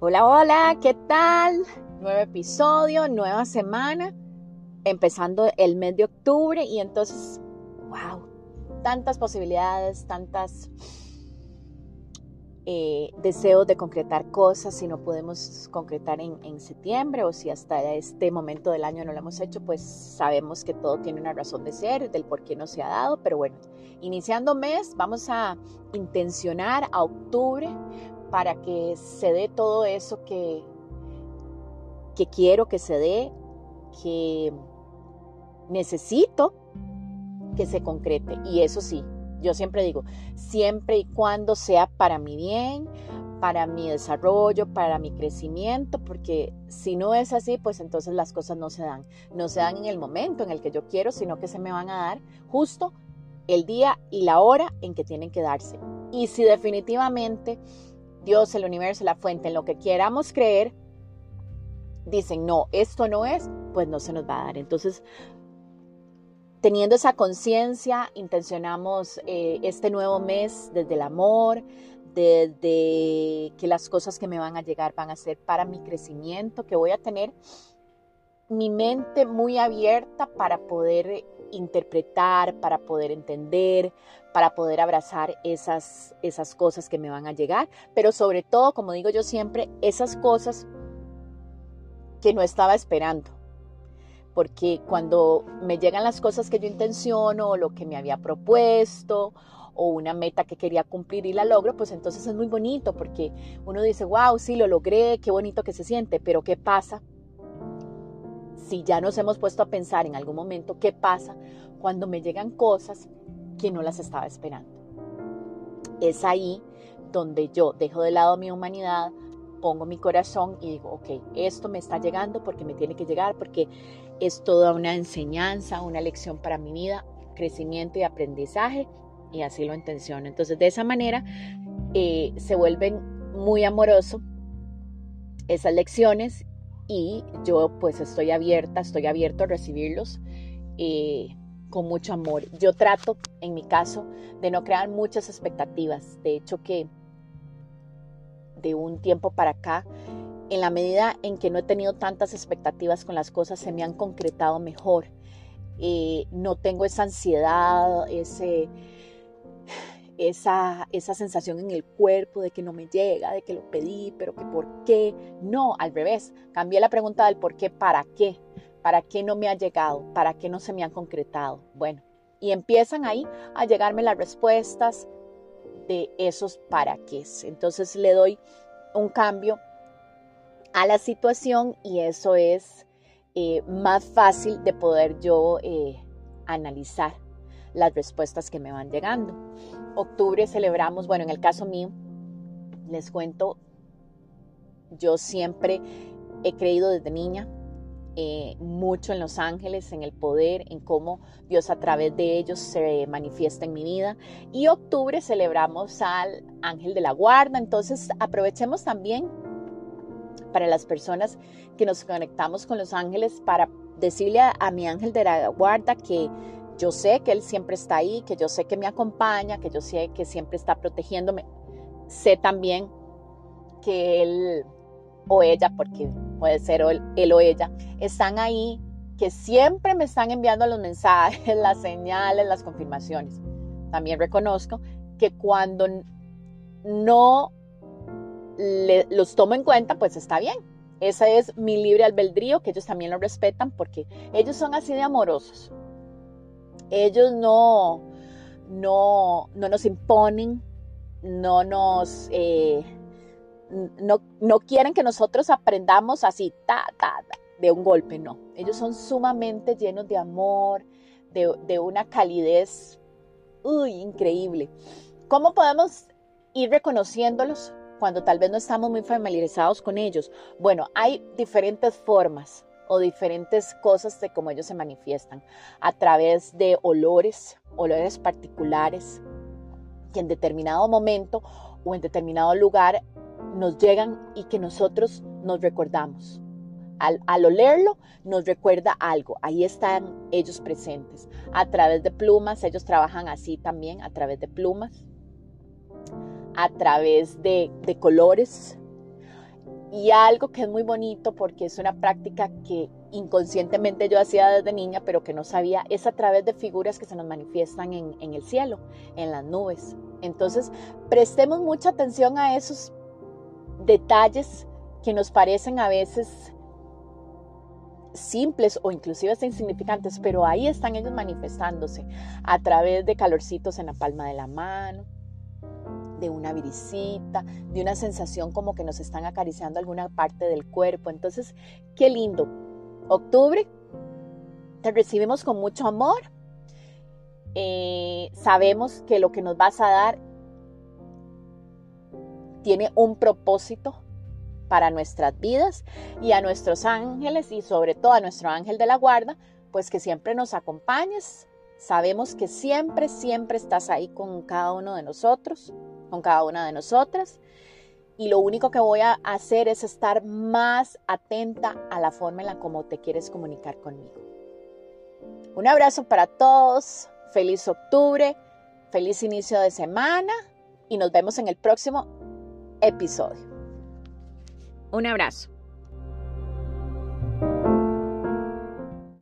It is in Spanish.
Hola, hola, ¿qué tal? Nuevo episodio, nueva semana, empezando el mes de octubre y entonces, wow, tantas posibilidades, tantas eh, deseos de concretar cosas, si no podemos concretar en, en, septiembre o si hasta este momento del año no lo hemos hecho, pues sabemos que todo tiene una razón de ser, del por qué no se ha dado, pero bueno, iniciando mes, vamos a intencionar a octubre para que se dé todo eso que, que quiero que se dé, que necesito que se concrete. Y eso sí, yo siempre digo, siempre y cuando sea para mi bien, para mi desarrollo, para mi crecimiento, porque si no es así, pues entonces las cosas no se dan. No se dan en el momento en el que yo quiero, sino que se me van a dar justo el día y la hora en que tienen que darse. Y si definitivamente Dios, el universo, la fuente, en lo que queramos creer, dicen, no, esto no es, pues no se nos va a dar. Entonces, teniendo esa conciencia, intencionamos eh, este nuevo mes desde el amor, desde que las cosas que me van a llegar van a ser para mi crecimiento, que voy a tener mi mente muy abierta para poder interpretar, para poder entender, para poder abrazar esas, esas cosas que me van a llegar, pero sobre todo, como digo yo siempre, esas cosas que no estaba esperando. Porque cuando me llegan las cosas que yo intenciono, o lo que me había propuesto, o una meta que quería cumplir y la logro, pues entonces es muy bonito porque uno dice, wow, sí, lo logré, qué bonito que se siente, pero ¿qué pasa si ya nos hemos puesto a pensar en algún momento qué pasa cuando me llegan cosas que no las estaba esperando. Es ahí donde yo dejo de lado mi humanidad, pongo mi corazón y digo, ok, esto me está llegando porque me tiene que llegar, porque es toda una enseñanza, una lección para mi vida, crecimiento y aprendizaje, y así lo intenciono. Entonces, de esa manera eh, se vuelven muy amoroso esas lecciones y yo pues estoy abierta, estoy abierto a recibirlos eh, con mucho amor. Yo trato, en mi caso, de no crear muchas expectativas. De hecho que de un tiempo para acá, en la medida en que no he tenido tantas expectativas con las cosas, se me han concretado mejor. Eh, no tengo esa ansiedad, ese esa, esa sensación en el cuerpo de que no me llega, de que lo pedí, pero que por qué. No, al revés. Cambié la pregunta del por qué, para qué. ¿Para qué no me ha llegado? ¿Para qué no se me han concretado? Bueno, y empiezan ahí a llegarme las respuestas de esos para qué. Entonces le doy un cambio a la situación y eso es eh, más fácil de poder yo eh, analizar las respuestas que me van llegando. Octubre celebramos, bueno, en el caso mío, les cuento, yo siempre he creído desde niña eh, mucho en los ángeles, en el poder, en cómo Dios a través de ellos se manifiesta en mi vida. Y octubre celebramos al ángel de la guarda, entonces aprovechemos también para las personas que nos conectamos con los ángeles para decirle a, a mi ángel de la guarda que yo sé que Él siempre está ahí, que yo sé que me acompaña, que yo sé que siempre está protegiéndome. Sé también que Él o ella, porque puede ser él o ella, están ahí, que siempre me están enviando los mensajes, las señales, las confirmaciones. También reconozco que cuando no los tomo en cuenta, pues está bien. Ese es mi libre albedrío, que ellos también lo respetan porque ellos son así de amorosos. Ellos no, no, no nos imponen, no nos... Eh, no, no, quieren que nosotros aprendamos así, ta, ta, de un golpe, no. Ellos son sumamente llenos de amor, de, de una calidez, uy, increíble. ¿Cómo podemos ir reconociéndolos cuando tal vez no estamos muy familiarizados con ellos? Bueno, hay diferentes formas o diferentes cosas de cómo ellos se manifiestan a través de olores, olores particulares que en determinado momento o en determinado lugar nos llegan y que nosotros nos recordamos. Al, al, olerlo nos recuerda algo, ahí están ellos presentes. A través de plumas, ellos trabajan así también, a través de plumas, a través de, de colores, y algo que es muy bonito porque es una práctica que inconscientemente yo hacía desde niña, pero que no sabía, es a través de figuras que se nos manifiestan en, el cielo, en las nubes. Entonces, prestemos mucha atención a esos detalles que nos parecen a veces simples o inclusive hasta insignificantes, pero ahí están ellos manifestándose a través de calorcitos en la palma de la mano, de una virisita, de una sensación como que nos están acariciando alguna parte del cuerpo. Entonces, qué lindo. Octubre, te recibimos con mucho amor. Eh, sabemos que lo que nos vas a dar tiene un propósito para nuestras vidas y a nuestros ángeles y sobre todo a nuestro ángel de la guarda, pues que siempre nos acompañes. Sabemos que siempre, siempre estás ahí con cada uno de nosotros con cada una de nosotras. Y lo único que voy a hacer es estar más atenta a la forma en la como te quieres comunicar conmigo. Un abrazo para todos, feliz octubre, feliz inicio de semana y nos vemos en el próximo episodio. Un abrazo.